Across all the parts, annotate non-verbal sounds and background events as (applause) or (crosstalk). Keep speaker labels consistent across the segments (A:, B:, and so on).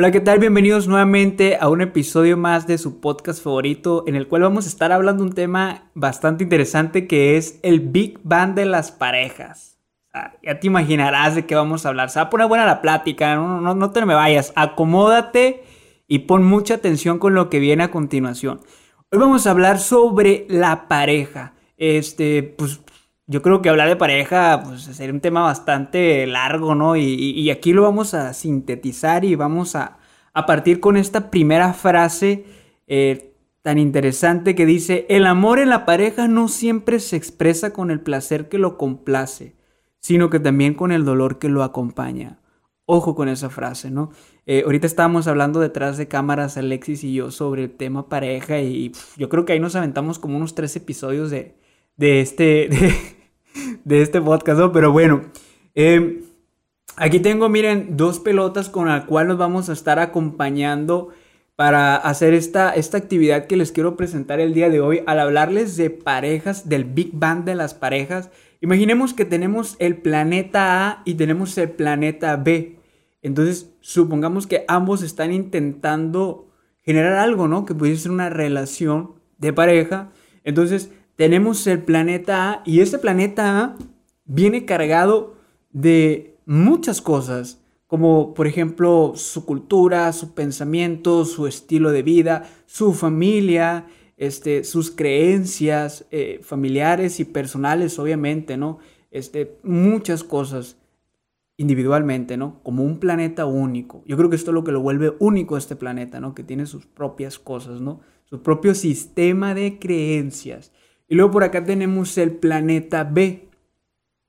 A: Hola, ¿qué tal? Bienvenidos nuevamente a un episodio más de su podcast favorito en el cual vamos a estar hablando un tema bastante interesante que es el Big Bang de las parejas. ya te imaginarás de qué vamos a hablar. Se va a poner buena la plática, no, no, no te me vayas. Acomódate y pon mucha atención con lo que viene a continuación. Hoy vamos a hablar sobre la pareja. Este, pues yo creo que hablar de pareja pues, sería un tema bastante largo, ¿no? Y, aquí lo vamos a sintetizar y vamos a, partir con esta primera frase eh, tan interesante que dice, el amor en la pareja no siempre se expresa con el placer que lo complace, sino que también con el dolor que lo acompaña. Ojo con esa frase, ¿no? Eh, ahorita estábamos hablando detrás de cámaras, Alexis y yo, sobre el tema pareja y yo creo que ahí nos aventamos como unos tres episodios de, de este... (laughs) este podcast, ¿no? Pero bueno, em, aquí tengo, miren, dos pelotas con las cuales nos vamos a estar acompañando para hacer esta, esta actividad que les quiero presentar el día de hoy al hablarles de parejas, del Big Bang de las parejas. Imaginemos que tenemos el planeta A y tenemos el planeta B. Entonces, supongamos que ambos están intentando generar algo, ¿no? Que puede ser una relación de pareja. Entonces, tenemos el planeta A y este planeta A viene cargado de muchas cosas, como por ejemplo su cultura, su pensamiento, su estilo de vida, su familia, este, sus creencias eh, familiares y personales, obviamente, ¿no? Este, muchas cosas individualmente, ¿no? Como un planeta único. Yo creo que esto es lo que lo vuelve único a este planeta, ¿no? Que tiene sus propias cosas, ¿no? Su propio sistema de creencias. Y luego por acá tenemos el planeta B,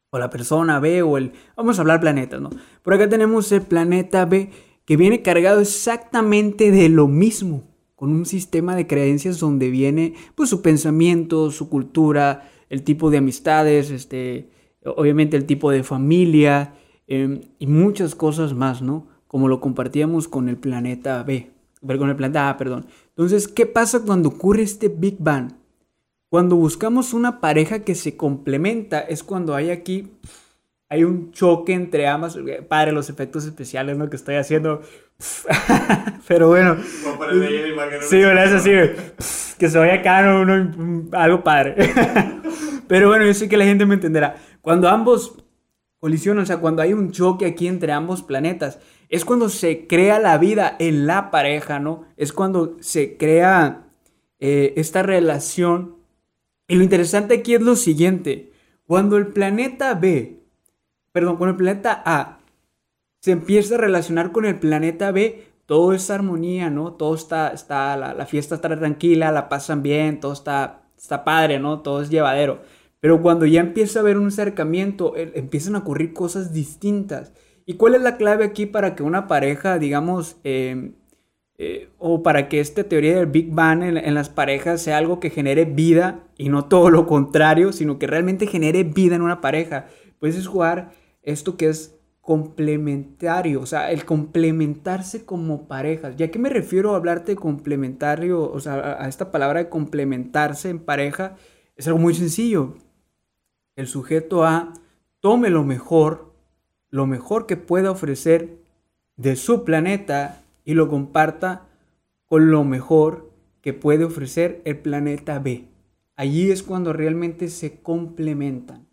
A: o la persona B, o el... Vamos a hablar planetas, ¿no? Por acá tenemos el planeta B, que viene cargado exactamente de lo mismo, con un sistema de creencias donde viene pues su pensamiento, su cultura, el tipo de amistades, este, obviamente el tipo de familia em, y muchas cosas más, ¿no? Como lo compartíamos con el planeta B, con el planeta A, perdón. Entonces, ¿qué pasa cuando ocurre este Big Bang? Cuando buscamos una pareja que se complementa, es cuando hay aquí, hay un choque entre ambas. Padre, los efectos especiales, ¿no? Que estoy haciendo. (laughs) Pero bueno. Sí. Es así, que se vaya acá, no, algo padre. (laughs) Pero bueno, yo sé que la gente me entenderá. Cuando ambos colisionan, o sea, cuando hay un choque aquí entre ambos planetas, es cuando se crea la vida en la pareja, ¿no? Es cuando se crea eh, esta relación y lo interesante aquí es lo siguiente. Cuando el planeta B, perdón, cuando el planeta A se empieza a relacionar con el planeta B, todo es armonía, ¿no? Todo está, está la, fiesta está tranquila, la pasan bien, todo está, está padre, ¿no? Todo es llevadero. Pero cuando ya empieza a haber un acercamiento, empiezan a ocurrir cosas distintas. ¿Y cuál es la clave aquí para que una pareja, digamos, eh, eh, o para que esta teoría del Big Bang en, las parejas sea algo que genere vida y no todo lo contrario, sino que realmente genere vida en una pareja, pues es jugar esto que es complementario, o sea, el complementarse como parejas. ¿Ya qué me refiero a hablarte de complementario? O sea, a esta palabra de complementarse en pareja, es algo muy sencillo. El sujeto A tome lo mejor, lo mejor que pueda ofrecer de su planeta y lo comparta con lo mejor que puede ofrecer el planeta B. Allí es cuando realmente se complementan.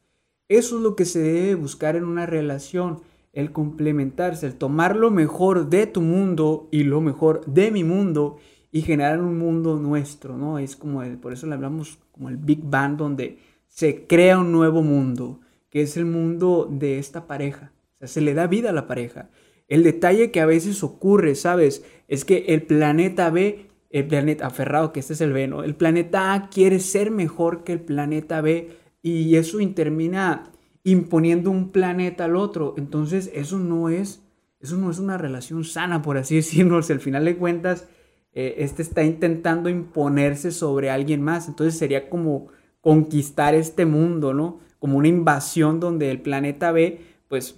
A: Eso es lo que se debe buscar en una relación, el complementarse, el tomar lo mejor de tu mundo y lo mejor de mi mundo y generar un mundo nuestro, ¿no? Es como, por eso le hablamos como el Big Bang, donde se crea un nuevo mundo, que es el mundo de esta pareja. O sea, se le da vida a la pareja. El detalle que a veces ocurre, ¿sabes? Es que el planeta B, el planeta aferrado, que este es el B, ¿no? El planeta A quiere ser mejor que el planeta B y eso termina imponiendo un planeta al otro. Entonces, eso no es, eso no es una relación sana, por así (laughs) decirlo. al final de cuentas, eh, este está intentando imponerse sobre alguien más. Entonces, sería como conquistar este mundo, ¿no? Como una invasión donde el planeta B, pues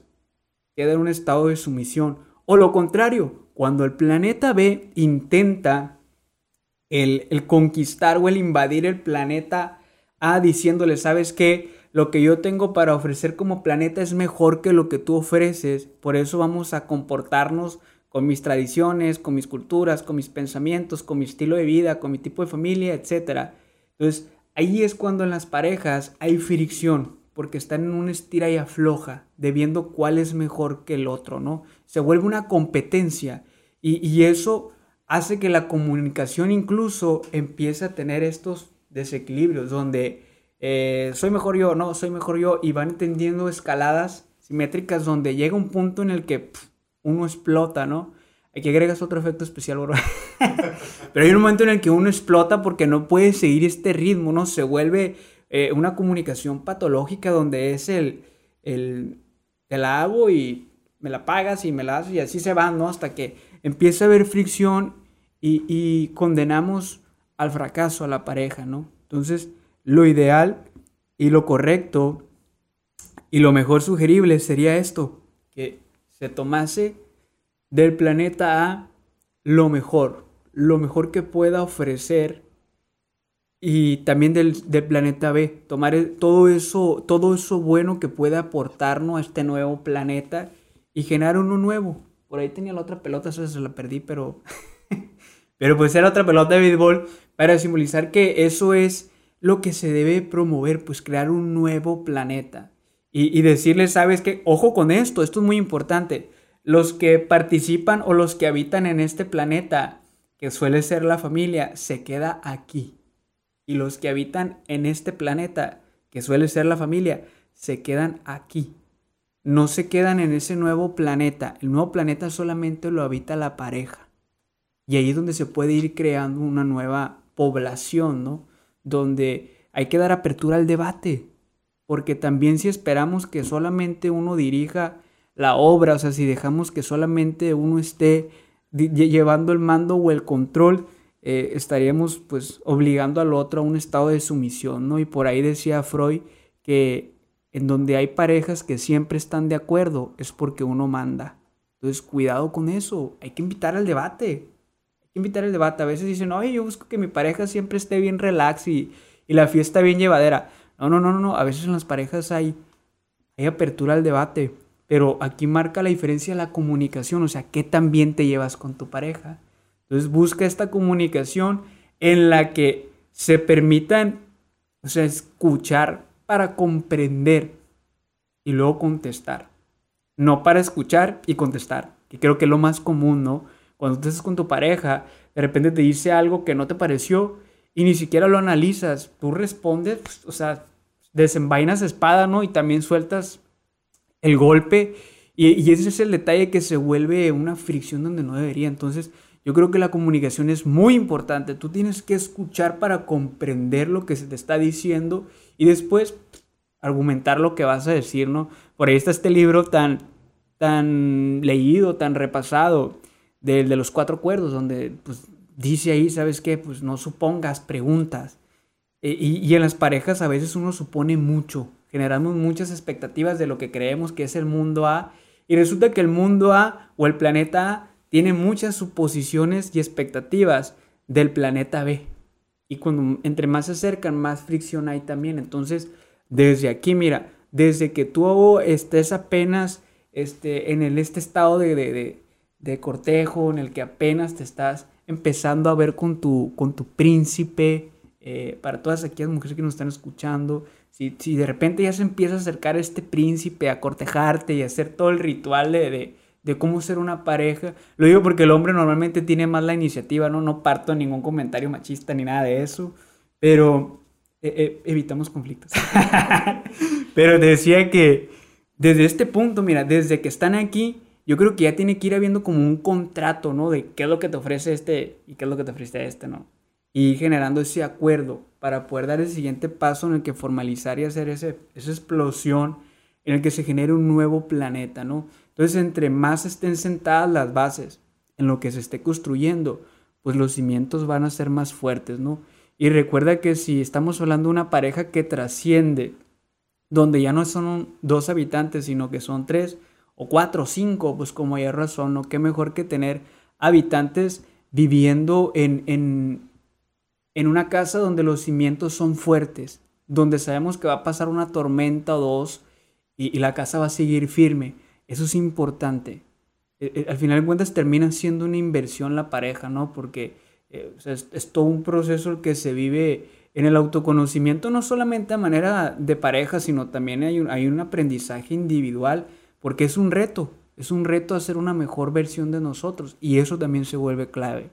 A: queda en un estado de sumisión. O lo contrario, cuando el planeta B intenta el, conquistar o el invadir el planeta A diciéndole, ¿sabes qué? Lo que yo tengo para ofrecer como planeta es mejor que lo que tú ofreces, por eso vamos a comportarnos con mis tradiciones, con mis culturas, con mis pensamientos, con mi estilo de vida, con mi tipo de familia, etc. Entonces, ahí es cuando en las parejas hay fricción, porque están en una estira y afloja, de viendo cuál es mejor que el otro, ¿no? Se vuelve una competencia y, y eso hace que la comunicación incluso empiece a tener estos desequilibrios, donde eh, soy mejor yo, no, soy mejor yo, y van entendiendo escaladas simétricas donde llega un punto en el que uno explota, ¿no? Aquí agregas otro efecto especial, bro. (laughs) Pero hay un momento en el que uno explota porque no puede seguir este ritmo, ¿no? Se vuelve eh, una comunicación patológica donde es el, el, te la hago y me la pagas y me la haces y así se va, ¿no? Hasta que empieza a haber fricción y, y condenamos al fracaso a la pareja, ¿no? Entonces, lo ideal y lo correcto y lo mejor sugerible sería esto, que se tomase del planeta A lo mejor, lo mejor que pueda ofrecer y también del, planeta B, tomar todo eso, todo eso bueno que pueda aportarnos a este nuevo planeta y generar uno nuevo. Por ahí tenía la otra pelota, eso se la perdí, pero (laughs) pero pues era otra pelota de béisbol para simbolizar que eso es lo que se debe promover, pues crear un nuevo planeta. Y, y decirles, sabes que, ojo con esto, esto es muy importante. Los que participan o los que habitan en este planeta, que suele ser la familia, se queda aquí. Y los que habitan en este planeta, que suele ser la familia, se quedan aquí. No se quedan en ese nuevo planeta. El nuevo planeta solamente lo habita la pareja. Y ahí es donde se puede ir creando una nueva población, ¿no? donde hay que dar apertura al debate, porque también si esperamos que solamente uno dirija la obra, o sea, si dejamos que solamente uno esté llevando el mando o el control, eh, estaríamos pues obligando al otro a un estado de sumisión, ¿no? Y por ahí decía Freud que en donde hay parejas que siempre están de acuerdo es porque uno manda. Entonces, cuidado con eso, hay que invitar al debate que invitar el debate. A veces dicen, oye, yo busco que mi pareja siempre esté bien relax y, la fiesta bien llevadera. No, no, no, no, a veces en las parejas hay, hay apertura al debate, pero aquí marca la diferencia la comunicación, o sea, qué tan bien te llevas con tu pareja. Entonces busca esta comunicación en la que se permitan, o sea, escuchar para comprender y luego contestar. No para escuchar y contestar, que creo que es lo más común, ¿no? Cuando tú estás con tu pareja, de repente te dice algo que no te pareció y ni siquiera lo analizas. Tú respondes, pues, o sea, desenvainas espada, ¿no? Y también sueltas el golpe. Y, ese es el detalle que se vuelve una fricción donde no debería. Entonces, yo creo que la comunicación es muy importante. Tú tienes que escuchar para comprender lo que se te está diciendo y después argumentar lo que vas a decir, ¿no? Por ahí está este libro tan, tan leído, tan repasado, de, de los cuatro acuerdos, donde pues, dice ahí, ¿sabes qué? Pues no supongas preguntas. E, y, y, en las parejas a veces uno supone mucho, generamos muchas expectativas de lo que creemos que es el mundo A, y resulta que el mundo A o el planeta A tiene muchas suposiciones y expectativas del planeta B. Y cuando entre más se acercan, más fricción hay también. Entonces, desde aquí, mira, desde que tú estés apenas este, en el, este estado de, de de cortejo en el que apenas te estás empezando a ver con tu, con tu príncipe, eh, para todas aquellas mujeres que nos están escuchando, si, si, de repente ya se empieza a acercar este príncipe a cortejarte y a hacer todo el ritual de, de, cómo ser una pareja, lo digo porque el hombre normalmente tiene más la iniciativa, no, no parto ningún comentario machista ni nada de eso, pero eh, eh, evitamos conflictos. (laughs) pero decía que desde este punto, mira, desde que están aquí, yo creo que ya tiene que ir habiendo como un contrato, ¿no? De qué es lo que te ofrece este y qué es lo que te ofrece este, ¿no? Y generando ese acuerdo para poder dar el siguiente paso en el que formalizar y hacer ese, esa explosión en el que se genere un nuevo planeta, ¿no? Entonces, entre más estén sentadas las bases en lo que se esté construyendo, pues los cimientos van a ser más fuertes, ¿no? Y recuerda que si estamos hablando de una pareja que trasciende, donde ya no son dos habitantes, sino que son tres, o cuatro o cinco, pues como hay razón, ¿no? Qué mejor que tener habitantes viviendo en, en, en una casa donde los cimientos son fuertes, donde sabemos que va a pasar una tormenta o dos y, la casa va a seguir firme. Eso es importante. eh, eh, al final de cuentas termina siendo una inversión la pareja, ¿no? Porque es, todo un proceso que se vive en el autoconocimiento, no solamente a manera de pareja, sino también hay hay un aprendizaje individual, porque es un reto, es un reto hacer una mejor versión de nosotros y eso también se vuelve clave.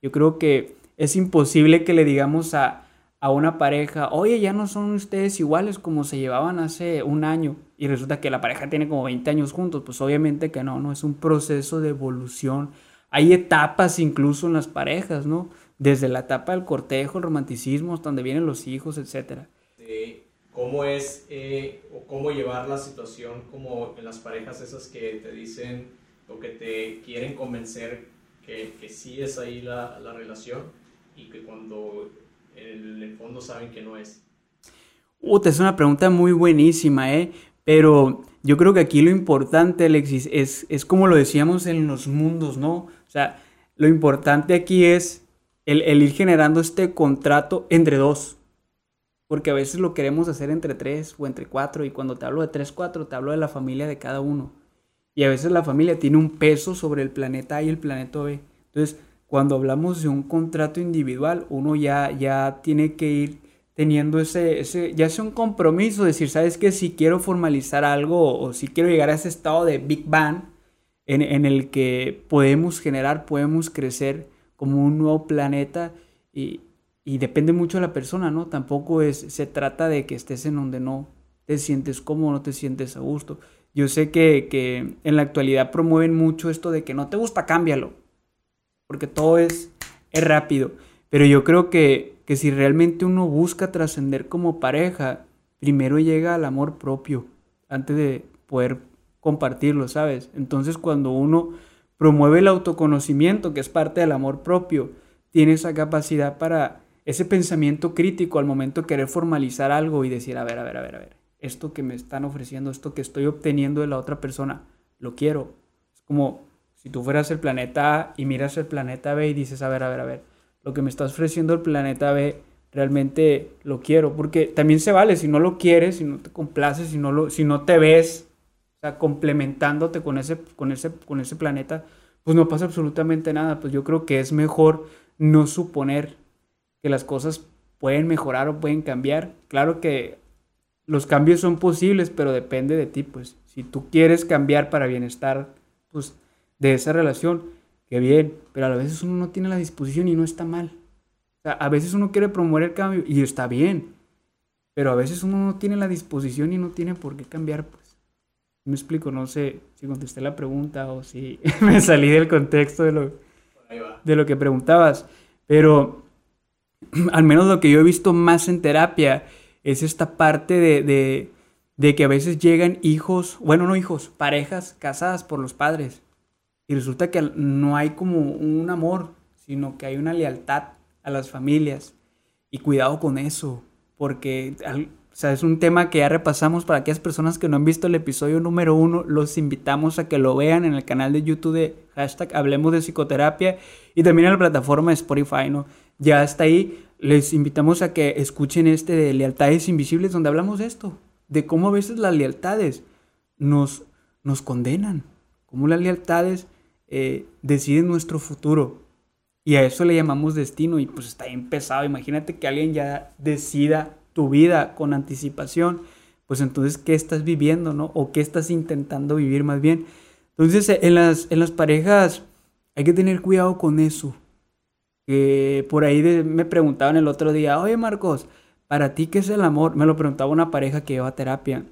A: Yo creo que es imposible que le digamos a, a una pareja, oye, ya no son ustedes iguales como se llevaban hace un año y resulta que la pareja tiene como 20 años juntos, pues obviamente que no, no, es un proceso de evolución. Hay etapas incluso en las parejas, ¿no? Desde la etapa del cortejo, el romanticismo, hasta donde vienen los hijos, etc.
B: ¿Cómo es eh, o cómo llevar la situación como en las parejas esas que te dicen o que te quieren convencer que, que sí es ahí la, la relación y que cuando en el fondo saben que no es?
A: es una pregunta muy buenísima, ¿eh? Pero yo creo que aquí lo importante, Alexis, es, es como lo decíamos en los mundos, ¿no? O sea, lo importante aquí es el, el, ir generando este contrato entre dos. Porque a veces lo queremos hacer entre tres o entre cuatro. Y cuando te hablo de tres, cuatro, te hablo de la familia de cada uno. Y a veces la familia tiene un peso sobre el planeta A y el planeta B. Entonces, cuando hablamos de un contrato individual, uno ya, ya tiene que ir teniendo ese, ese, ya sea un compromiso, decir, ¿sabes qué? Si quiero formalizar algo o si quiero llegar a ese estado de Big Bang en, en el que podemos generar, podemos crecer como un nuevo planeta y, y depende mucho de la persona, ¿no? Tampoco es, se trata de que estés en donde no te sientes cómodo, no te sientes a gusto. Yo sé que, que en la actualidad promueven mucho esto de que no te gusta, cámbialo porque todo es, es rápido. Pero yo creo que, que si realmente uno busca trascender como pareja, primero llega al amor propio antes de poder compartirlo, ¿sabes? Entonces cuando uno promueve el autoconocimiento, que es parte del amor propio, tiene esa capacidad para ese pensamiento crítico al momento de querer formalizar algo y decir, a ver, a ver, a ver, a ver, esto que me están ofreciendo, esto que estoy obteniendo de la otra persona, lo quiero. Es como si tú fueras el planeta A y miras el planeta B y dices, a ver, a ver, a ver, lo que me está ofreciendo el planeta B realmente lo quiero, porque también se vale si no lo quieres, si no te complaces, si no, lo, si no te ves, o sea, complementándote con ese, con, ese, con ese planeta, pues no pasa absolutamente nada. Pues yo creo que es mejor no suponer que las cosas pueden mejorar o pueden cambiar. Claro que los cambios son posibles, pero depende de ti, pues si tú quieres cambiar para bienestar, pues de esa relación, que bien, pero a veces uno no tiene la disposición y no está mal. O sea, a veces uno quiere promover el cambio y está bien, pero a veces uno no tiene la disposición y no tiene por qué cambiar, pues. Me explico, no sé si contesté la pregunta o si (laughs) me salí del contexto de lo, de lo que preguntabas, pero (clears throat) al menos lo que yo he visto más en terapia es esta parte de, de, de que a veces llegan hijos, bueno, no hijos, parejas casadas por los padres y resulta que no hay como un amor, sino que hay una lealtad a las familias. Y cuidado con eso, porque es un tema que ya repasamos para aquellas personas que no han visto el episodio número uno. Los invitamos a que lo vean en el canal de YouTube de hashtag Hablemos de Psicoterapia y también en la plataforma de Spotify, ¿no? Ya está ahí. Les invitamos a que escuchen este de Lealtades Invisibles, donde hablamos de esto, de cómo a veces las lealtades nos, nos condenan, cómo las lealtades eh, decide nuestro futuro. Y a eso le llamamos destino y pues está bien pesado. Imagínate que alguien ya decida tu vida con anticipación. Pues entonces, ¿qué estás viviendo, no? O qué estás intentando vivir más bien. Entonces, en las, en las parejas hay que tener cuidado con eso. Que por ahí me preguntaban el otro día, oye Marcos, ¿para ti qué es el amor? Me lo preguntaba una pareja que lleva terapia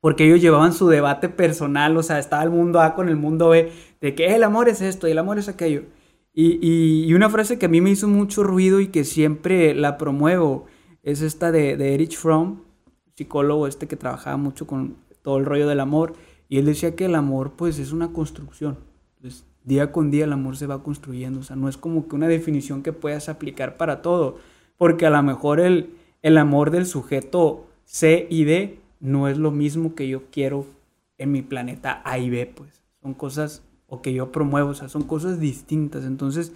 A: porque ellos llevaban su debate personal, o sea, estaba el mundo A con el mundo B, de que el amor es esto y el amor es aquello. Y, una frase que a mí me hizo mucho ruido y que siempre la promuevo es esta de, de Erich Fromm, psicólogo este que trabajaba mucho con todo el rollo del amor, y él decía que el amor pues es una construcción. Entonces, día con día el amor se va construyendo, o sea, no es como que una definición que puedas aplicar para todo, porque a lo mejor el, el amor del sujeto C y D no es lo mismo que yo quiero en mi planeta A y B, pues. Son cosas, o que yo promuevo, o sea, son cosas distintas. Entonces,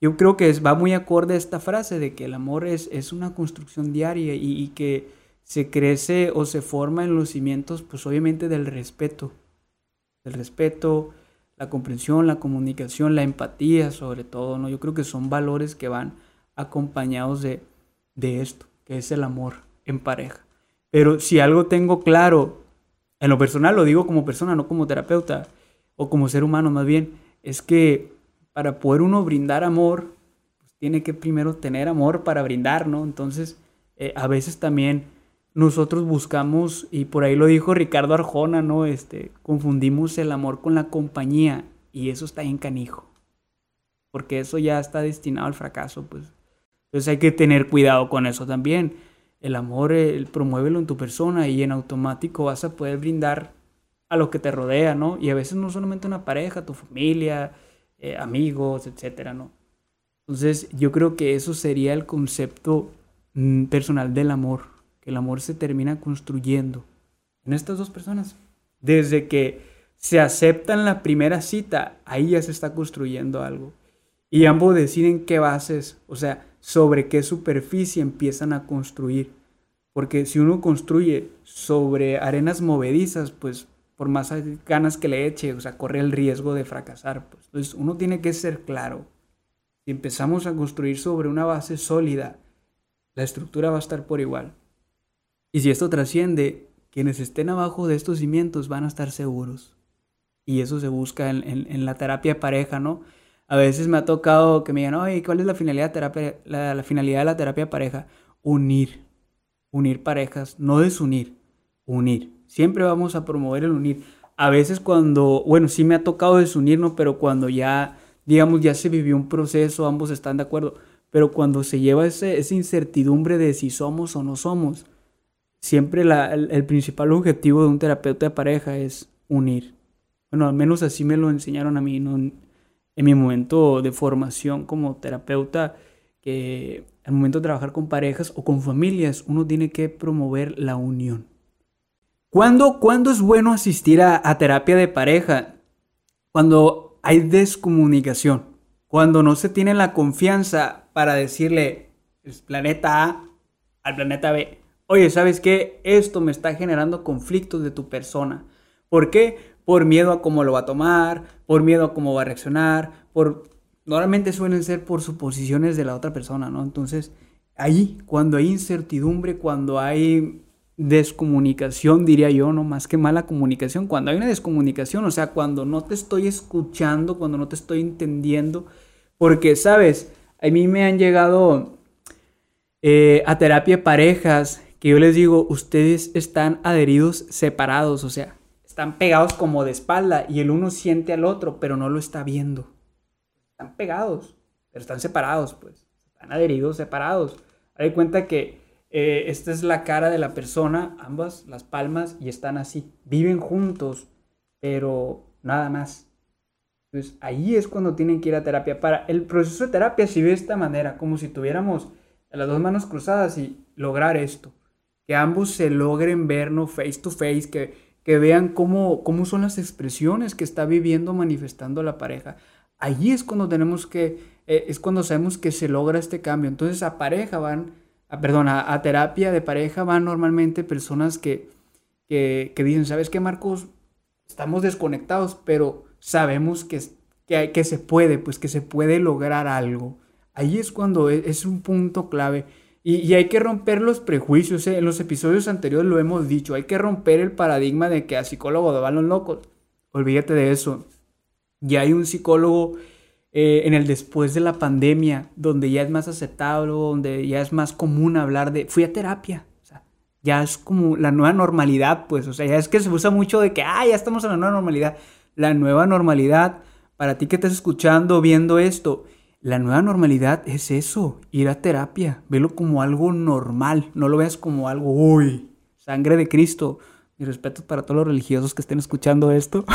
A: yo creo que va muy acorde a esta frase de que el amor es, es una construcción diaria y, que se crece o se forma en los cimientos, pues obviamente del respeto. Del respeto, la comprensión, la comunicación, la empatía sobre todo, ¿no? Yo creo que son valores que van acompañados de, de esto, que es el amor en pareja. Pero si algo tengo claro, en lo personal lo digo como persona, no como terapeuta, o como ser humano más bien, es que para poder uno brindar amor, pues tiene que primero tener amor para brindar, ¿no? Entonces, eh, a veces también nosotros buscamos, y por ahí lo dijo Ricardo Arjona, ¿no? Este, confundimos el amor con la compañía y eso está en canijo. Porque eso ya está destinado al fracaso, pues. Entonces hay que tener cuidado con eso también. El amor, el, promuévelo en tu persona y en automático vas a poder brindar a lo que te rodea, ¿no? Y a veces no solamente una pareja, tu familia, eh, amigos, etcétera, ¿no? Entonces yo creo que eso sería el concepto mm, personal del amor que el amor se termina construyendo en estas dos personas. Desde que se aceptan la primera cita, ahí ya se está construyendo algo. Y ambos deciden qué bases, o sea, sobre qué superficie empiezan a construir. Porque si uno construye sobre arenas movedizas, pues por más ganas que le eche, o sea, corre el riesgo de fracasar. Pues. Entonces uno tiene que ser claro. Si empezamos a construir sobre una base sólida, la estructura va a estar por igual. Y si esto trasciende, quienes estén abajo de estos cimientos van a estar seguros. Y eso se busca en, la terapia de pareja, ¿no? A veces me ha tocado que me digan, oye, ¿cuál es la finalidad, de la, finalidad de la terapia de pareja? Unir, unir parejas, no desunir, unir. Siempre vamos a promover el unir. A veces cuando, bueno, sí me ha tocado desunirnos, pero cuando ya, digamos, ya se vivió un proceso, ambos están de acuerdo, pero cuando se lleva ese, esa incertidumbre de si somos o no somos, siempre el, principal objetivo de un terapeuta de pareja es unir. Bueno, al menos así me lo enseñaron a mí en, mi momento de formación como terapeuta, que al momento de trabajar con parejas o con familias, uno tiene que promover la unión. ¿Cuándo, es bueno asistir a, a terapia de pareja? Cuando hay descomunicación, cuando no se tiene la confianza para decirle el planeta A al planeta B oye, ¿sabes qué? Esto me está generando conflictos de tu persona. ¿Por qué? Por miedo a cómo lo va a tomar, por miedo a cómo va a reaccionar, por... Normalmente suelen ser por suposiciones de la otra persona, ¿no? Entonces, ahí, cuando hay incertidumbre, cuando hay descomunicación, diría yo, no más que mala comunicación, cuando hay una descomunicación, o sea, cuando no te estoy escuchando, cuando no te estoy entendiendo, porque, sabes, a mí me han llegado eh, a terapia parejas que yo les digo, ustedes están adheridos separados, o sea, están pegados como de espalda y el uno siente al otro, pero no lo está viendo. Están pegados, pero están separados, pues. Están adheridos separados. Hay cuenta que eh, esta es la cara de la persona, ambas, las palmas, y están así. Viven juntos, pero nada más. Entonces ahí es cuando tienen que ir a terapia. Para el proceso de terapia se ve de esta manera, como si tuviéramos las dos manos cruzadas y lograr esto que ambos se logren ver no face to face, que, que vean cómo, cómo son las expresiones que está viviendo, manifestando la pareja. Allí es cuando tenemos que, eh, es cuando sabemos que se logra este cambio. Entonces a pareja van, a, perdón, a, terapia de pareja van normalmente personas que, que, dicen, ¿sabes qué, Marcos? Estamos desconectados, pero sabemos que, que, que se puede, pues que se puede lograr algo. Allí es cuando es, es un punto clave. Y, hay que romper los prejuicios. ¿eh? En los episodios anteriores lo hemos dicho. Hay que romper el paradigma de que a psicólogo van los locos. Olvídate de eso. Ya hay un psicólogo eh, en el después de la pandemia, donde ya es más aceptable, donde ya es más común hablar de. Fui a terapia. Ya es como la nueva normalidad, pues. O sea, ya es que se usa mucho de que, ah, ya estamos en la nueva normalidad. La nueva normalidad, para ti que estás escuchando, viendo esto, la nueva normalidad es eso, ir a terapia, velo como algo normal, no lo veas como algo, uy, sangre de Cristo. Mi respeto para todos los religiosos que estén escuchando esto.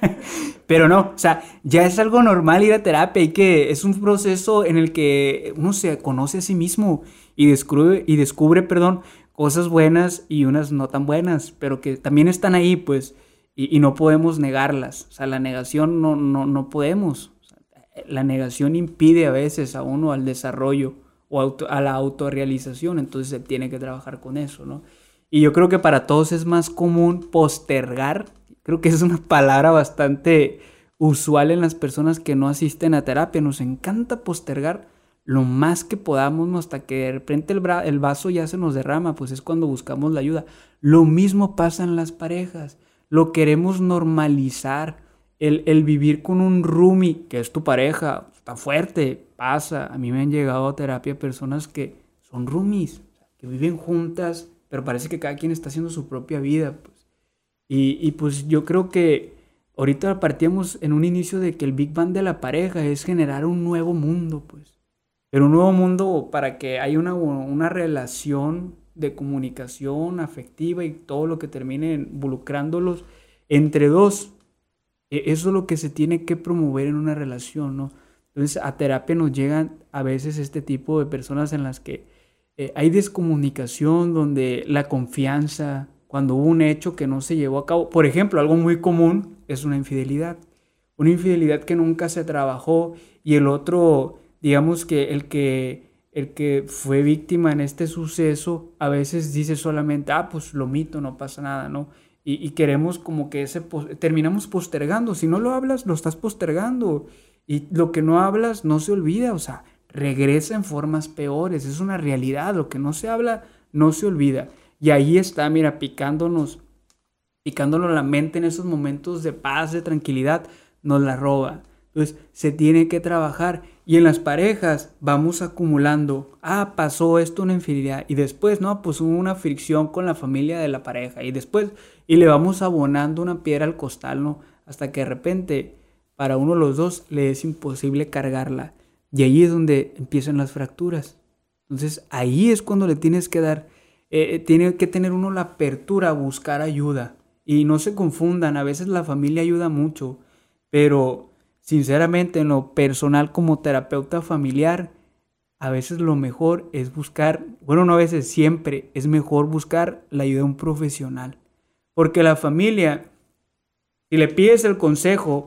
A: (laughs) Pero no, o sea, ya es algo normal ir a terapia y que es un proceso en el que uno se conoce a sí mismo y descubre, y descubre, perdón, cosas buenas y unas no tan buenas, pero que también están ahí, pues, y, y no podemos negarlas. O sea, la negación no, no, no podemos la negación impide a veces a uno al desarrollo o a la autorrealización, entonces se tiene que trabajar con eso, ¿no? Y yo creo que para todos es más común postergar, creo que es una palabra bastante usual en las personas que no asisten a terapia. Nos encanta postergar lo más que podamos hasta que de repente el, el, vaso ya se nos derrama, pues es cuando buscamos la ayuda. Lo mismo pasa en las parejas. Lo queremos normalizar. El, el vivir con un roomie, que es tu pareja, está fuerte, pasa. A mí me han llegado a terapia personas que son roomies, que viven juntas, pero parece que cada quien está haciendo su propia vida. Pues. Y, y pues yo creo que ahorita partíamos en un inicio de que el Big Bang de la pareja es generar un nuevo mundo, pues. Pero un nuevo mundo para que haya una, una relación de comunicación afectiva y todo lo que termine involucrándolos entre dos. E, eso es lo que se tiene que promover en una relación, ¿no? Entonces a terapia nos llegan a veces este tipo de personas en las que eh, hay descomunicación, donde la confianza, cuando hubo un hecho que no se llevó a cabo, por ejemplo, algo muy común es una infidelidad. Una infidelidad que nunca se trabajó y el otro digamos que el que el que fue víctima en este suceso a veces dice solamente, ah, pues lo mito, no pasa nada, ¿no? Y, queremos como que ese, terminamos postergando, si no lo hablas, lo estás postergando. Y lo que no hablas no se olvida, o sea, regresa en formas peores, es una realidad, lo que no se habla no se olvida. Y ahí está, mira, picándonos, picándonos la mente en esos momentos de paz, de tranquilidad, nos la roba. Entonces, se tiene que trabajar y en las parejas vamos acumulando, ah, pasó esto una infidelidad y después, no, pues hubo una fricción con la familia de la pareja y después, y le vamos abonando una piedra al costal, ¿no? Hasta que de repente para uno de los dos le es imposible cargarla. Y ahí es donde empiezan las fracturas. Entonces ahí es cuando le tienes que dar, eh, eh, tiene que tener uno la apertura a buscar ayuda. Y no se confundan, a veces la familia ayuda mucho, pero Sinceramente, en lo personal como terapeuta familiar, a veces lo mejor es buscar, bueno, no a veces, siempre es mejor buscar la ayuda de un profesional. Porque la familia, si le pides el consejo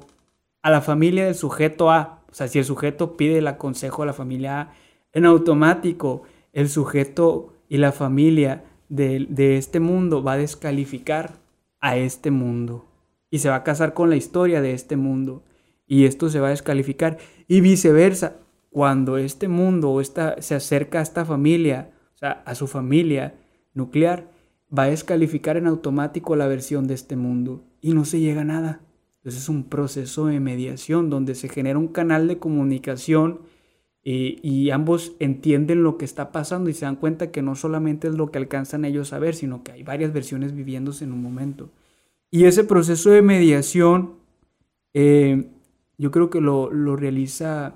A: a la familia del sujeto A, o sea, si el sujeto pide el consejo a la familia A, en automático el sujeto y la familia de, de este mundo va a descalificar a este mundo y se va a casar con la historia de este mundo y esto se va a descalificar. Y viceversa, cuando este mundo o esta, se acerca a esta familia, o sea, a su familia nuclear, va a descalificar en automático la versión de este mundo y no se llega a nada. Entonces es un proceso de mediación donde se genera un canal de comunicación y, y, ambos entienden lo que está pasando y se dan cuenta que no solamente es lo que alcanzan ellos a ver, sino que hay varias versiones viviéndose en un momento. Y ese proceso de mediación eh, yo creo que lo, realiza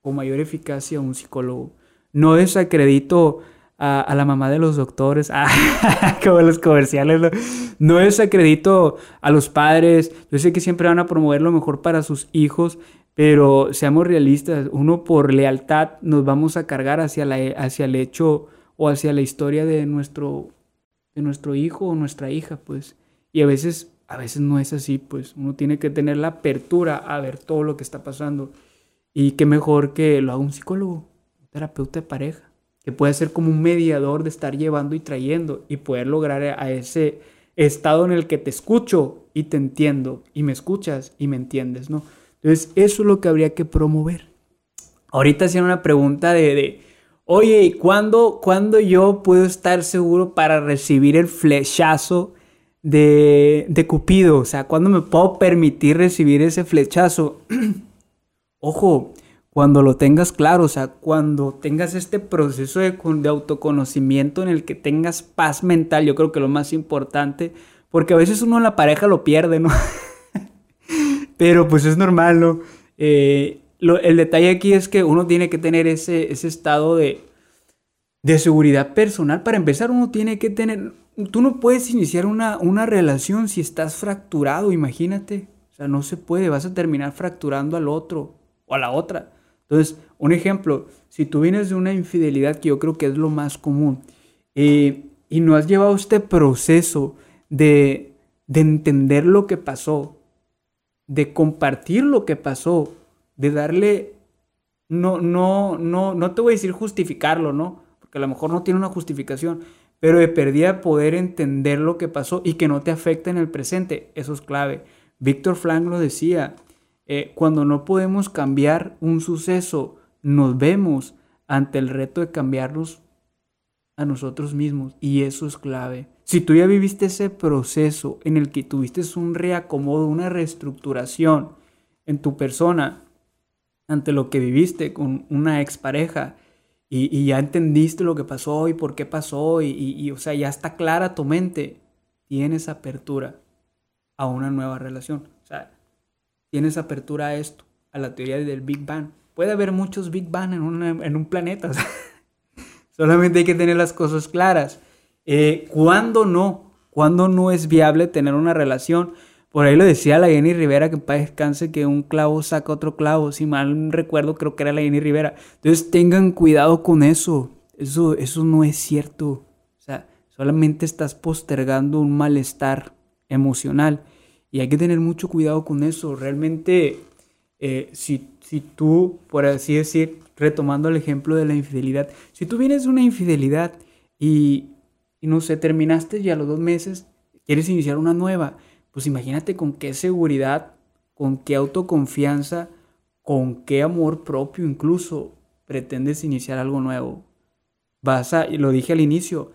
A: con mayor eficacia un psicólogo. No desacredito a, a la mamá de los doctores, (laughs) ah, como los comerciales, no, no desacredito a los padres. Yo sé que siempre van a promover lo mejor para sus hijos, pero seamos realistas, uno por lealtad nos vamos a cargar hacia, la, hacia el hecho o hacia la historia de nuestro, de nuestro hijo o nuestra hija, pues. Y a veces a veces no es así, pues uno tiene que tener la apertura a ver todo lo que está pasando. Y qué mejor que lo haga un psicólogo, un terapeuta de pareja, que puede ser como un mediador de estar llevando y trayendo y poder lograr a ese estado en el que te escucho y te entiendo y me escuchas y me entiendes, ¿no? Entonces, eso es lo que habría que promover. Ahorita hacían una pregunta de, de oye, ¿y cuándo, cuándo yo puedo estar seguro para recibir el flechazo de, de Cupido, o sea, ¿cuándo me puedo permitir recibir ese flechazo? (clears throat) Ojo, cuando lo tengas claro, o sea, cuando tengas este proceso de, de, autoconocimiento en el que tengas paz mental, yo creo que lo más importante, porque a veces uno en la pareja lo pierde, ¿no? (laughs) Pero pues es normal, ¿no? Eh, el detalle aquí es que uno tiene que tener ese, ese estado de, de seguridad personal. Para empezar, uno tiene que tener tú no puedes iniciar una, una relación si estás fracturado, imagínate. O sea, no se puede, vas a terminar fracturando al otro o a la otra. Entonces, un ejemplo, si tú vienes de una infidelidad, que yo creo que es lo más común, eh, y no has llevado este proceso de, de entender lo que pasó, de compartir lo que pasó, de darle, no, no, no, no te voy a decir justificarlo, ¿no? Porque a lo mejor no tiene una justificación, pero de perdida poder entender lo que pasó y que no te afecte en el presente, eso es clave. Víctor Frank lo decía, eh, cuando no podemos cambiar un suceso, nos vemos ante el reto de cambiarnos a nosotros mismos. Y eso es clave. Si tú ya viviste ese proceso en el que tuviste un reacomodo, una reestructuración en tu persona ante lo que viviste con una expareja y, y ya entendiste lo que pasó y por qué pasó y, y, o sea, ya está clara tu mente, tienes apertura a una nueva relación. O sea, tienes apertura a esto, a la teoría del Big Bang. Puede haber muchos Big Bang en, en un planeta. (laughs) solamente hay que tener las cosas claras. Eh, ¿Cuándo no? ¿Cuándo no es viable tener una relación? Por ahí lo decía la Jenny Rivera, que para descanse, que un clavo saca otro clavo. Si mal recuerdo, creo que era la Jenny Rivera. Entonces tengan cuidado con eso. Eso, eso no es cierto. O sea, solamente estás postergando un malestar emocional. Y hay que tener mucho cuidado con eso. Realmente, eh, si, si tú, por así decir, retomando el ejemplo de la infidelidad, si tú vienes de una infidelidad y, y no sé, terminaste ya los dos meses, quieres iniciar una nueva, pues imagínate con qué seguridad, con qué autoconfianza, con qué amor propio incluso pretendes iniciar algo nuevo. Vas a, lo dije al inicio,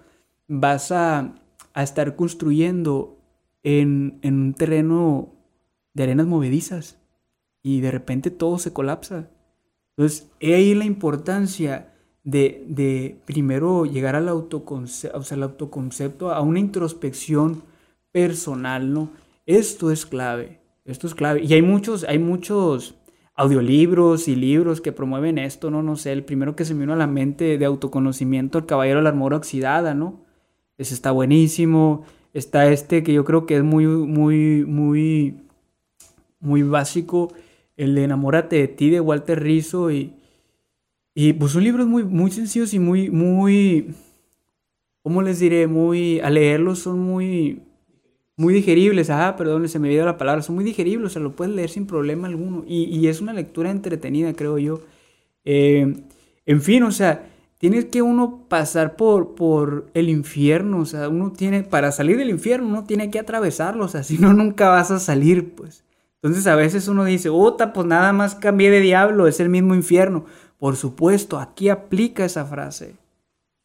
A: vas a, a estar construyendo en, en un terreno de arenas movedizas y de repente todo se colapsa. Entonces, ahí la importancia de, de primero llegar al autoconcepto, o sea, autoconcepto, a una introspección personal, ¿no? Esto es clave, esto es clave. Y hay muchos, hay muchos audiolibros y libros que promueven esto, ¿no? No sé, el primero que se me vino a la mente de autoconocimiento, El Caballero de la Armora Oxidada, ¿no? Ese está buenísimo. Está este que yo creo que es muy, muy, muy, muy básico, el de Enamórate de ti de Walter Rizzo y, y pues son libros muy, muy sencillos y muy, muy, ¿cómo les diré? Muy, a leerlos son muy, muy digeribles. Ah, perdón, se me olvidó la palabra. Son muy digeribles, o sea, lo puedes leer sin problema alguno. Y, y es una lectura entretenida, creo yo. Eh, en fin, o sea, tienes que uno pasar por, por el infierno, o sea, uno tiene, para salir del infierno, uno tiene que atravesarlo, o sea, (laughs) si no, nunca vas a salir, pues. Entonces a veces uno dice, puta, pues nada más cambié de diablo, es el mismo infierno. Por supuesto, aquí aplica esa frase.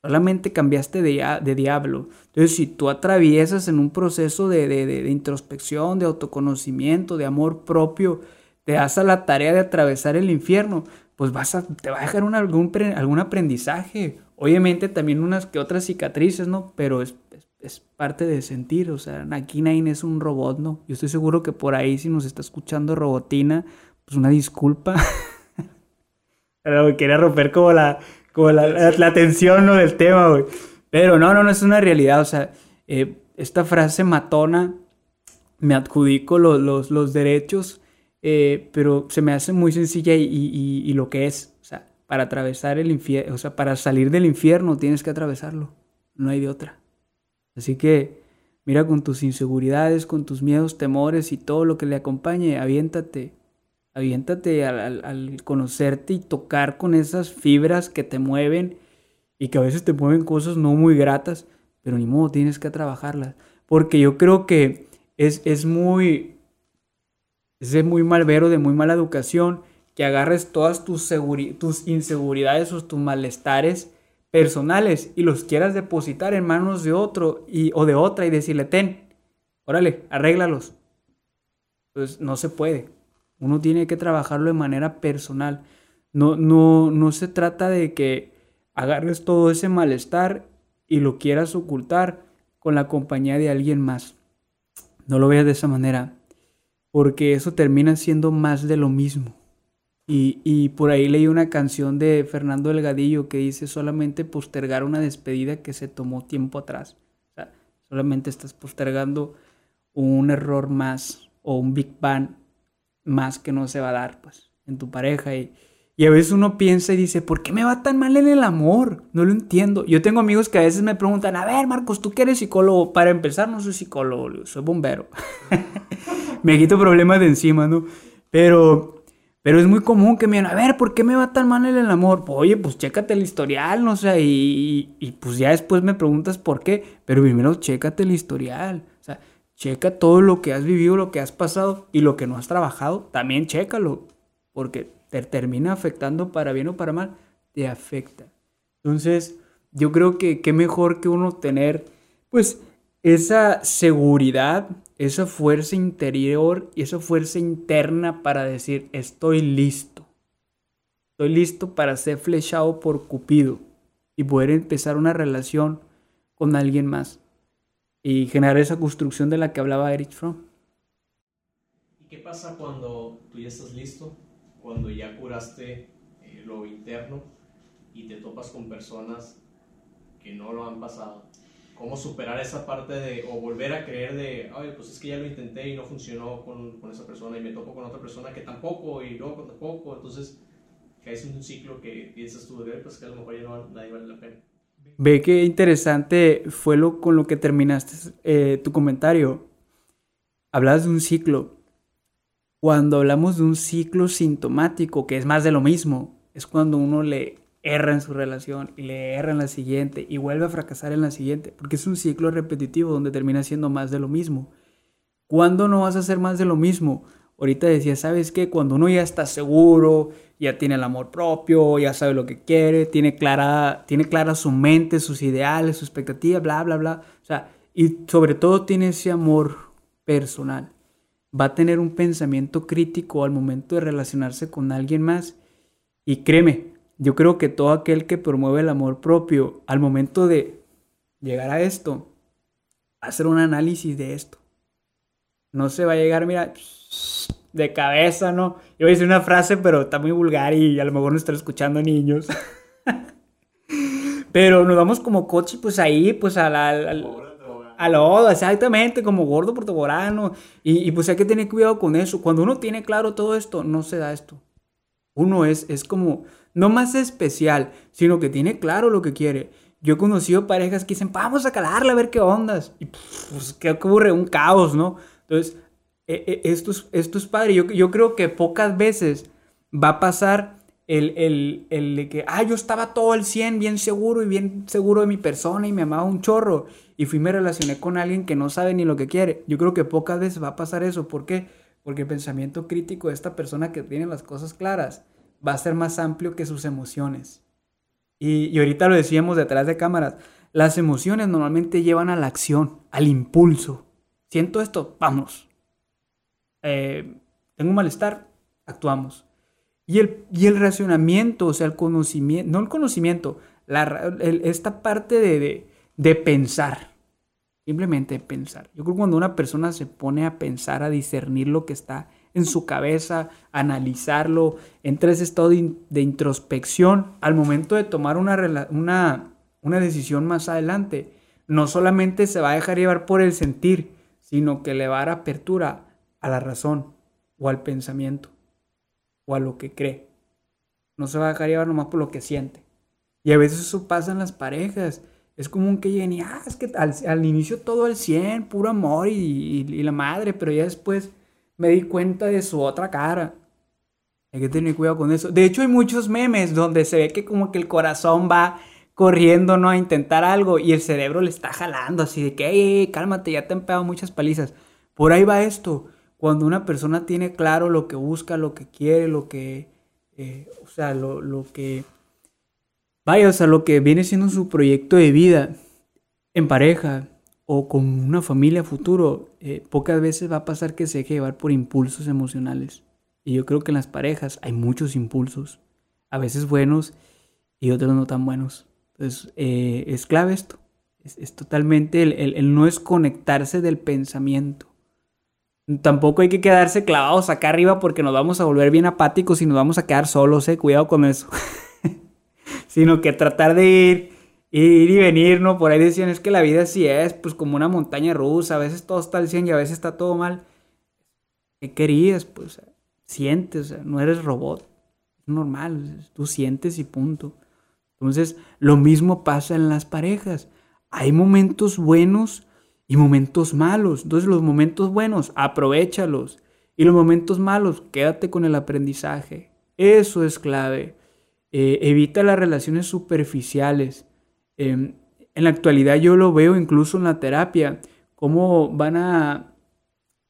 A: Solamente cambiaste de, diablo. Entonces, si tú atraviesas en un proceso de, introspección, de autoconocimiento, de amor propio, te das a la tarea de atravesar el infierno, pues vas a, te va a dejar algún, aprendizaje. Obviamente también unas que otras cicatrices, ¿no? Pero es, parte de sentir, o sea, aquí Nine es un robot, ¿no? Yo estoy seguro que por ahí si nos está escuchando Robotina, pues una disculpa. (laughs) Pero quería romper como la, como la, la, la tensión ¿no? del tema, güey. Pero no, no, no es una realidad, o sea, eh, esta frase matona, me adjudico los, los, los derechos eh, pero se me hace muy sencilla y, y, y, lo que es, o sea, para atravesar el infierno, o sea, para salir del infierno tienes que atravesarlo, no hay de otra. Así que mira con tus inseguridades, con tus miedos, temores y todo lo que le acompañe, aviéntate, aviéntate al, al, conocerte y tocar con esas fibras que te mueven y que a veces te mueven cosas no muy gratas, pero ni modo, tienes que trabajarlas. Porque yo creo que es, es muy es de muy mal vero, de muy mala educación, que agarres todas tus, tus inseguridades o tus malestares personales y los quieras depositar en manos de otro y, o de otra y decirle, ten, órale, arréglalos. Pues no se puede. Uno tiene que trabajarlo de manera personal. No, no, no se trata de que agarres todo ese malestar y lo quieras ocultar con la compañía de alguien más. No lo veas de esa manera porque eso termina siendo más de lo mismo. Y, y, por ahí leí una canción de Fernando Delgadillo que dice solamente postergar una despedida que se tomó tiempo atrás. Solamente estás postergando un error más o un Big Bang más que no se va a dar pues en tu pareja y, a veces uno piensa y dice, ¿por qué me va tan mal en el amor? No lo entiendo. Yo tengo amigos que a veces me preguntan, a ver, Marcos, ¿tú qué eres psicólogo? Para empezar, no soy psicólogo, soy bombero. (laughs) me quito problemas de encima, ¿no? Pero, pero es muy común que me digan, a ver, ¿por qué me va tan mal en el amor? Pues, oye, pues chécate el historial, no sé, y pues ya después me preguntas por qué. Pero primero, chécate el historial. Checa todo lo que has vivido, lo que has pasado y lo que no has trabajado, también chécalo, porque te termina afectando para bien o para mal, te afecta. Entonces, yo creo que qué mejor que uno tener, pues, esa seguridad, esa fuerza interior y esa fuerza interna para decir, estoy listo. Estoy listo para ser flechado por Cupido y poder empezar una relación con alguien más y generar esa construcción de la que hablaba Erich Fromm.
B: ¿Y qué pasa cuando tú ya estás listo? Cuando ya curaste eh, lo interno y te topas con personas que no lo han pasado. ¿Cómo superar esa parte de, o volver a creer de, ay, pues es que ya lo intenté y no funcionó con, con esa persona y me topo con otra persona que tampoco y luego tampoco? Entonces, que es un ciclo que piensas tú de, pues que a lo mejor ya no nadie vale la pena.
A: Ve qué interesante fue lo con lo que terminaste eh, tu comentario. Hablabas de un ciclo. Cuando hablamos de un ciclo sintomático, que es más de lo mismo, es cuando uno le erra en su relación y le erra en la siguiente y vuelve a fracasar en la siguiente, porque es un ciclo repetitivo donde termina siendo más de lo mismo. ¿Cuándo no vas a hacer más de lo mismo? Ahorita decía, ¿sabes qué? Cuando uno ya está seguro, ya tiene el amor propio, ya sabe lo que quiere, tiene clara, tiene clara su mente, sus ideales, su expectativa, bla, bla, bla. O sea, y sobre todo tiene ese amor personal. Va a tener un pensamiento crítico al momento de relacionarse con alguien más. Y créeme, yo creo que todo aquel que promueve el amor propio, al momento de llegar a esto, hacer un análisis de esto. No se va a llegar, mira, de cabeza, ¿no? Yo voy a decir una frase, pero está muy vulgar y a lo mejor no están escuchando niños. (laughs) pero nos vamos como coche, pues ahí, pues a la... A, lodo, exactamente, como gordo portoborano. Y, y pues hay que tener cuidado con eso. Cuando uno tiene claro todo esto, no se da esto. Uno es, es como, no más especial, sino que tiene claro lo que quiere. Yo he conocido parejas que dicen, vamos a calarla a ver qué ondas. Y pues, ¿qué ocurre? Un caos, ¿no? Entonces, e, e, esto, es, esto es padre. Yo, yo creo que pocas veces va a pasar el, de que, ah, yo estaba todo el 100 bien seguro y bien seguro de mi persona y me amaba un chorro. Y fui y me relacioné con alguien que no sabe ni lo que quiere. Yo creo que pocas veces va a pasar eso. ¿Por qué? Porque el pensamiento crítico de esta persona que tiene las cosas claras va a ser más amplio que sus emociones. Y, ahorita lo decíamos detrás de cámaras, las emociones normalmente llevan a la acción, al impulso. Siento esto, vamos. Eh, tengo un malestar, actuamos. Y el, y el racionamiento, o sea, el conocimiento, no el conocimiento, la, esta parte de, de pensar, simplemente pensar. Yo creo que cuando una persona se pone a pensar, a discernir lo que está en su cabeza, analizarlo, entra ese estado de, introspección al momento de tomar una, una, una decisión más adelante. No solamente se va a dejar llevar por el sentir, sino que le va a dar apertura a la razón o al pensamiento o a lo que cree. No se va a dejar llevar nomás por lo que siente. Y a veces eso pasa en las parejas. Es común que lleguen y, ah, es que al, inicio todo al 100, puro amor y, y, la madre, pero ya después me di cuenta de su otra cara. Hay que tener cuidado con eso. De hecho, hay muchos memes donde se ve que como que el corazón va corriendo, ¿no? A intentar algo y el cerebro le está jalando así de que, cálmate, ya te han pegado muchas palizas. Por ahí va esto. Cuando una persona tiene claro lo que busca, lo que quiere, lo que, eh, o sea, lo, lo que, vaya, o sea, lo que viene siendo su proyecto de vida en pareja, o con una familia futuro, eh, pocas veces va a pasar que se deje llevar por impulsos emocionales. Y yo creo que en las parejas hay muchos impulsos, a veces buenos y otros no tan buenos. Entonces, eh, es clave esto. Es, totalmente el, el, no es conectarse del pensamiento. Tampoco hay que quedarse clavados acá arriba porque nos vamos a volver bien apáticos y nos vamos a quedar solos, eh. Cuidado con eso. (laughs) Sino que tratar de ir ir y venir, ¿no? Por ahí decían, es que la vida sí es, pues como una montaña rusa, a veces todo está al 100 y a veces está todo mal. ¿Qué querías? Pues sientes, no eres robot, es normal, tú sientes y punto. Entonces, lo mismo pasa en las parejas. Hay momentos buenos y momentos malos. Entonces, los momentos buenos, aprovechalos. Y los momentos malos, quédate con el aprendizaje. Eso es clave. Eh, evita las relaciones superficiales. Em, en la actualidad yo lo veo incluso en la terapia, cómo van a,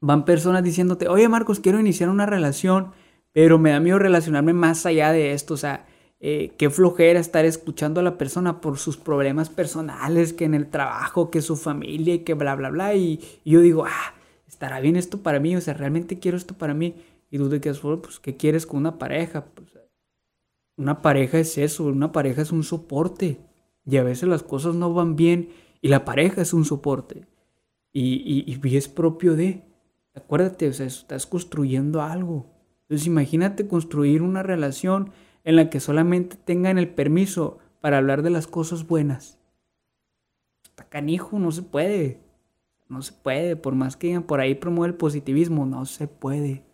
A: van personas diciéndote, oye Marcos, quiero iniciar una relación, pero me da miedo relacionarme más allá de esto, o sea, eh, qué flojera estar escuchando a la persona por sus problemas personales, que en el trabajo, que su familia que bla, bla, bla. Y, yo digo, ah, estará bien esto para mí, o sea, realmente quiero esto para mí. Y tú te quedas, pues, ¿qué quieres con una pareja? Pues, una pareja es eso, una pareja es un soporte. Y a veces las cosas no van bien y la pareja es un soporte. Y, y, y es propio de, acuérdate, o sea, estás construyendo algo. Entonces imagínate construir una relación en la que solamente tengan el permiso para hablar de las cosas buenas. Está canijo, no se puede. No se puede, por más que por ahí promueve el positivismo, no se puede.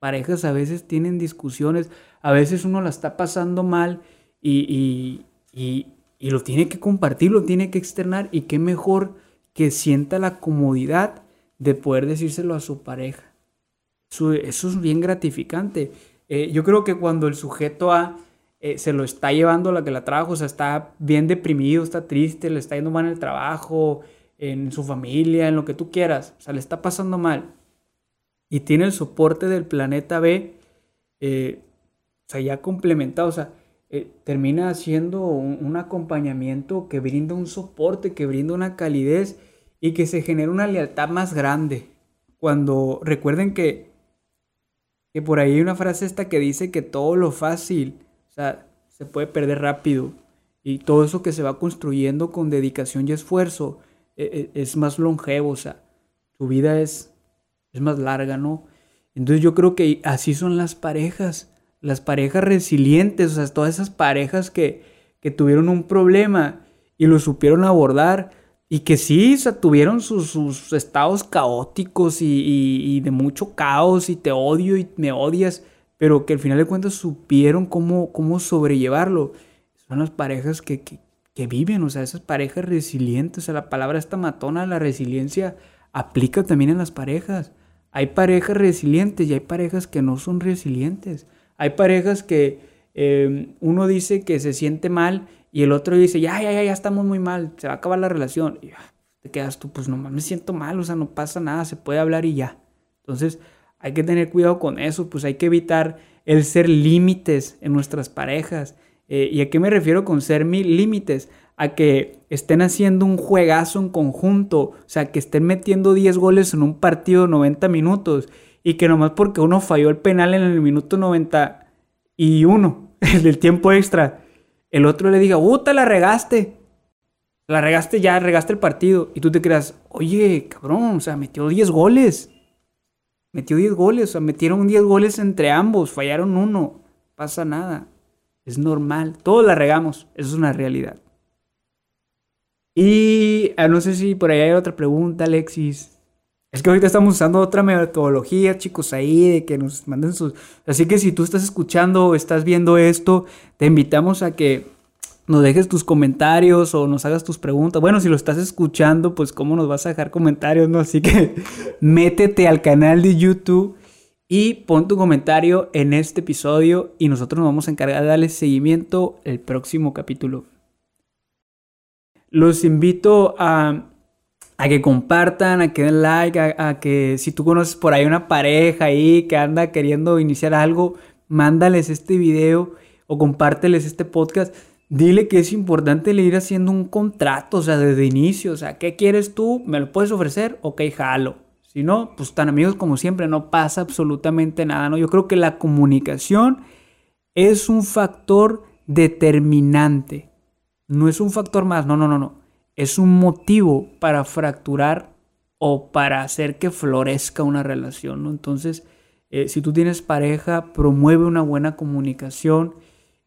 A: Parejas a veces tienen discusiones, a veces uno la está pasando mal y, y, y, lo tiene que compartir, lo tiene que externar y qué mejor que sienta la comodidad de poder decírselo a su pareja. Eso es bien gratificante. Eh, yo creo que cuando el sujeto A eh, se lo está llevando la que la trabaja, o sea, está bien deprimido, está triste, le está yendo mal en el trabajo, en su familia, en lo que tú quieras, o sea, le está pasando mal, y tiene el soporte del planeta B, eh, o sea, ya complementado, o sea, termina haciendo un, acompañamiento que brinda un soporte, que brinda una calidez y que se genera una lealtad más grande. Cuando recuerden que que por ahí hay una frase esta que dice que todo lo fácil, se puede perder rápido. Y todo eso que se va construyendo con dedicación y esfuerzo e, e, es, más longevo, o sea, tu vida es, es más larga, ¿no? Entonces yo creo que así son las parejas, las parejas resilientes, o sea, todas esas parejas que, que tuvieron un problema y lo supieron abordar y que sí, o sea, tuvieron sus, estados caóticos y, de mucho caos y te odio y me odias, pero que al final de cuentas supieron cómo, cómo sobrellevarlo. Son las parejas que, viven, o sea, esas parejas resilientes, o sea, la palabra esta matona, la resiliencia, aplica también en las parejas. Hay parejas resilientes y hay parejas que no son resilientes. Hay parejas que eh, uno dice que se siente mal y el otro dice, ya, ya, ya, ya estamos muy mal, se va a acabar la relación. Y te quedas tú, pues nomás me siento mal, o sea, no pasa nada, se puede hablar y ya. Entonces, hay que tener cuidado con eso, pues hay que evitar el ser límites en nuestras parejas. Eh, ¿Y a qué me refiero con ser límites? A que estén haciendo un juegazo en conjunto, o sea, que estén metiendo 10 goles en un partido de 90 minutos y que nomás porque uno falló el penal en el minuto 91 (laughs) del tiempo extra, el otro le diga, ¡uh, la regaste! La regaste ya, regaste el partido. Y tú te creas, oye, cabrón, o sea, metió 10 goles. Metió 10 goles, o sea, metieron 10 goles entre ambos, fallaron uno. Pasa nada. Es normal. Todos la regamos. Eso es una realidad. Y ah, no sé si por ahí hay otra pregunta, Alexis. Es que ahorita estamos usando otra metodología, chicos, ahí, de que nos manden sus... Así que si tú estás escuchando o estás viendo esto, te invitamos a que nos dejes tus comentarios o nos hagas tus preguntas. Bueno, si lo estás escuchando, pues cómo nos vas a dejar comentarios, ¿no? Así que (laughs) métete al canal de YouTube y pon tu comentario en este episodio y nosotros nos vamos a encargar de darle seguimiento el próximo capítulo. Los invito a a que compartan, a que den like, a, que si tú conoces por ahí una pareja ahí que anda queriendo iniciar algo, mándales este video o compárteles este podcast. Dile que es importante le ir haciendo un contrato, o sea, desde inicio, o sea, ¿qué quieres tú? ¿Me lo puedes ofrecer? Ok, jalo. Si no, pues tan amigos como siempre, no pasa absolutamente nada, ¿no? Yo creo que la comunicación es un factor determinante. No es un factor más, no, no, no, no es un motivo para fracturar o para hacer que florezca una relación, ¿no? Entonces, eh, si tú tienes pareja, promueve una buena comunicación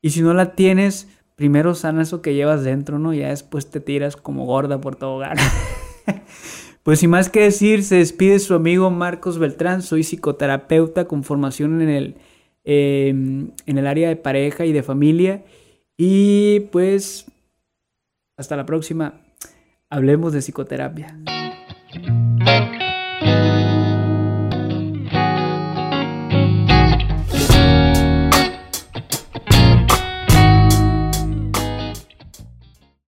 A: y si no la tienes, primero sana eso que llevas dentro, ¿no? Ya después te tiras como gorda por todo hogar. (laughs) pues sin más que decir, se despide su amigo Marcos Beltrán, soy psicoterapeuta con formación en el, em, en el área de pareja y de familia y pues hasta la próxima hablemos de psicoterapia.